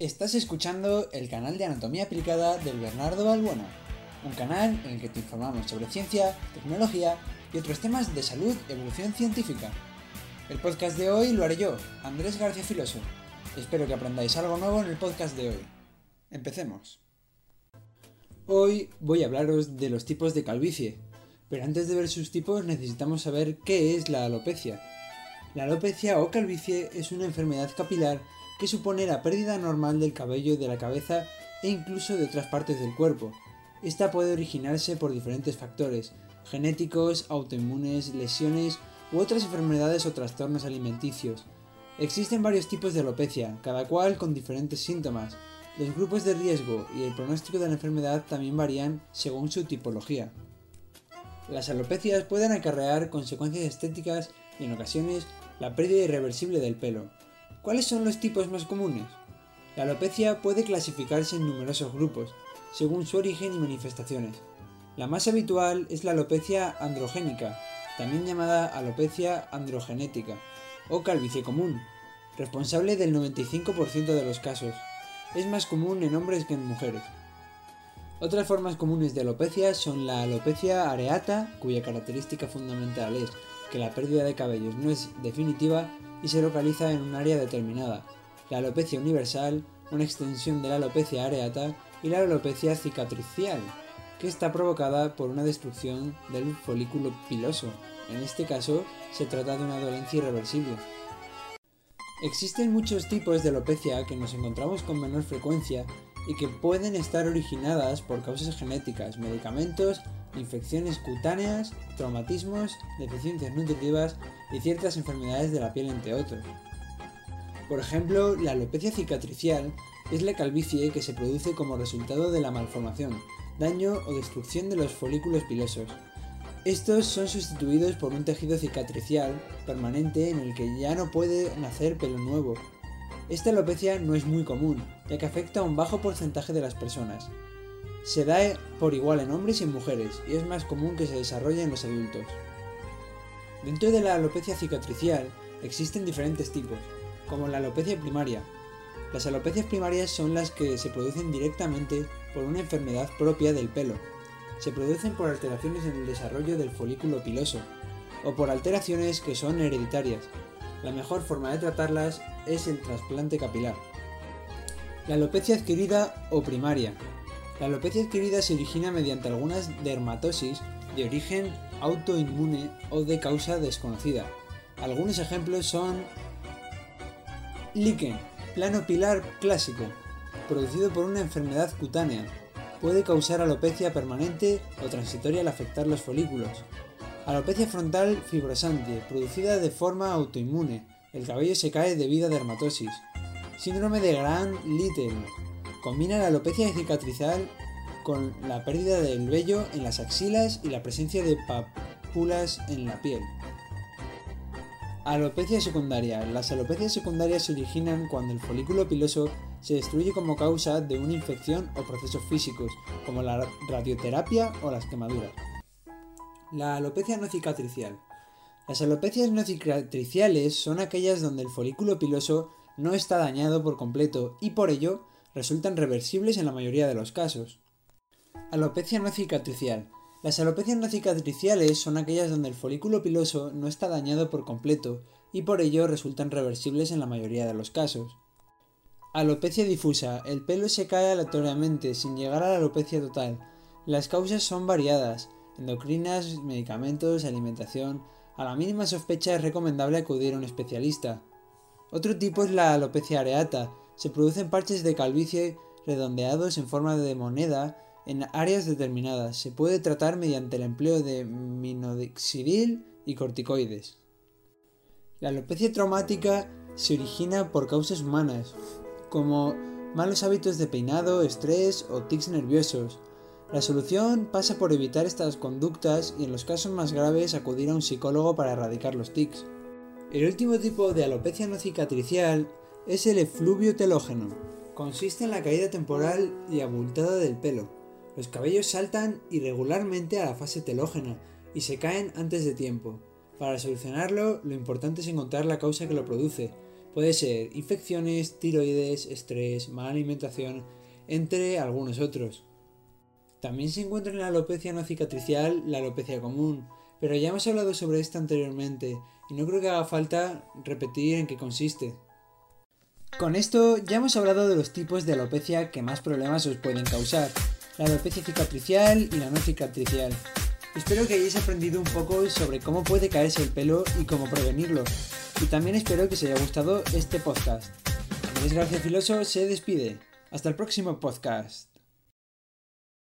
Estás escuchando el canal de Anatomía Aplicada del Bernardo Balbuena, un canal en el que te informamos sobre ciencia, tecnología y otros temas de salud y evolución científica. El podcast de hoy lo haré yo, Andrés García Filoso. Espero que aprendáis algo nuevo en el podcast de hoy. Empecemos. Hoy voy a hablaros de los tipos de calvicie, pero antes de ver sus tipos necesitamos saber qué es la alopecia. La alopecia o calvicie es una enfermedad capilar que supone la pérdida normal del cabello de la cabeza e incluso de otras partes del cuerpo. Esta puede originarse por diferentes factores, genéticos, autoinmunes, lesiones u otras enfermedades o trastornos alimenticios. Existen varios tipos de alopecia, cada cual con diferentes síntomas. Los grupos de riesgo y el pronóstico de la enfermedad también varían según su tipología. Las alopecias pueden acarrear consecuencias estéticas y en ocasiones la pérdida irreversible del pelo. ¿Cuáles son los tipos más comunes? La alopecia puede clasificarse en numerosos grupos, según su origen y manifestaciones. La más habitual es la alopecia androgénica, también llamada alopecia androgenética, o calvicie común, responsable del 95% de los casos. Es más común en hombres que en mujeres. Otras formas comunes de alopecia son la alopecia areata, cuya característica fundamental es que la pérdida de cabellos no es definitiva y se localiza en un área determinada, la alopecia universal, una extensión de la alopecia areata y la alopecia cicatricial, que está provocada por una destrucción del folículo piloso. En este caso, se trata de una dolencia irreversible. Existen muchos tipos de alopecia que nos encontramos con menor frecuencia y que pueden estar originadas por causas genéticas, medicamentos, infecciones cutáneas, traumatismos, deficiencias nutritivas y ciertas enfermedades de la piel entre otros. Por ejemplo, la alopecia cicatricial es la calvicie que se produce como resultado de la malformación, daño o destrucción de los folículos pilosos. Estos son sustituidos por un tejido cicatricial permanente en el que ya no puede nacer pelo nuevo. Esta alopecia no es muy común, ya que afecta a un bajo porcentaje de las personas. Se da por igual en hombres y en mujeres, y es más común que se desarrolle en los adultos. Dentro de la alopecia cicatricial existen diferentes tipos, como la alopecia primaria. Las alopecias primarias son las que se producen directamente por una enfermedad propia del pelo. Se producen por alteraciones en el desarrollo del folículo piloso, o por alteraciones que son hereditarias. La mejor forma de tratarlas es el trasplante capilar. La alopecia adquirida o primaria. La alopecia adquirida se origina mediante algunas dermatosis de origen autoinmune o de causa desconocida. Algunos ejemplos son líquen, plano pilar clásico, producido por una enfermedad cutánea. Puede causar alopecia permanente o transitoria al afectar los folículos. Alopecia frontal fibrosante, producida de forma autoinmune. El cabello se cae debido a dermatosis. Síndrome de Grant-Little. Combina la alopecia cicatrizal con la pérdida del vello en las axilas y la presencia de pápulas en la piel. Alopecia secundaria. Las alopecias secundarias se originan cuando el folículo piloso se destruye como causa de una infección o procesos físicos, como la radioterapia o las quemaduras. La alopecia no cicatricial. Las alopecias no cicatriciales son aquellas donde el folículo piloso no está dañado por completo y por ello resultan reversibles en la mayoría de los casos. Alopecia no cicatricial. Las alopecias no cicatriciales son aquellas donde el folículo piloso no está dañado por completo y por ello resultan reversibles en la mayoría de los casos. Alopecia difusa. El pelo se cae aleatoriamente sin llegar a la alopecia total. Las causas son variadas, endocrinas, medicamentos, alimentación. A la mínima sospecha es recomendable acudir a un especialista. Otro tipo es la alopecia areata. Se producen parches de calvicie redondeados en forma de moneda en áreas determinadas. Se puede tratar mediante el empleo de minoxidil y corticoides. La alopecia traumática se origina por causas humanas, como malos hábitos de peinado, estrés o tics nerviosos. La solución pasa por evitar estas conductas y en los casos más graves acudir a un psicólogo para erradicar los tics. El último tipo de alopecia no cicatricial es el efluvio telógeno. Consiste en la caída temporal y abultada del pelo. Los cabellos saltan irregularmente a la fase telógena y se caen antes de tiempo. Para solucionarlo, lo importante es encontrar la causa que lo produce. Puede ser infecciones, tiroides, estrés, mala alimentación, entre algunos otros. También se encuentra en la alopecia no cicatricial la alopecia común, pero ya hemos hablado sobre esto anteriormente y no creo que haga falta repetir en qué consiste. Con esto ya hemos hablado de los tipos de alopecia que más problemas os pueden causar, la alopecia cicatricial y la no cicatricial. Espero que hayáis aprendido un poco sobre cómo puede caerse el pelo y cómo prevenirlo. Y también espero que os haya gustado este podcast. Andrés García Filoso se despide. Hasta el próximo podcast.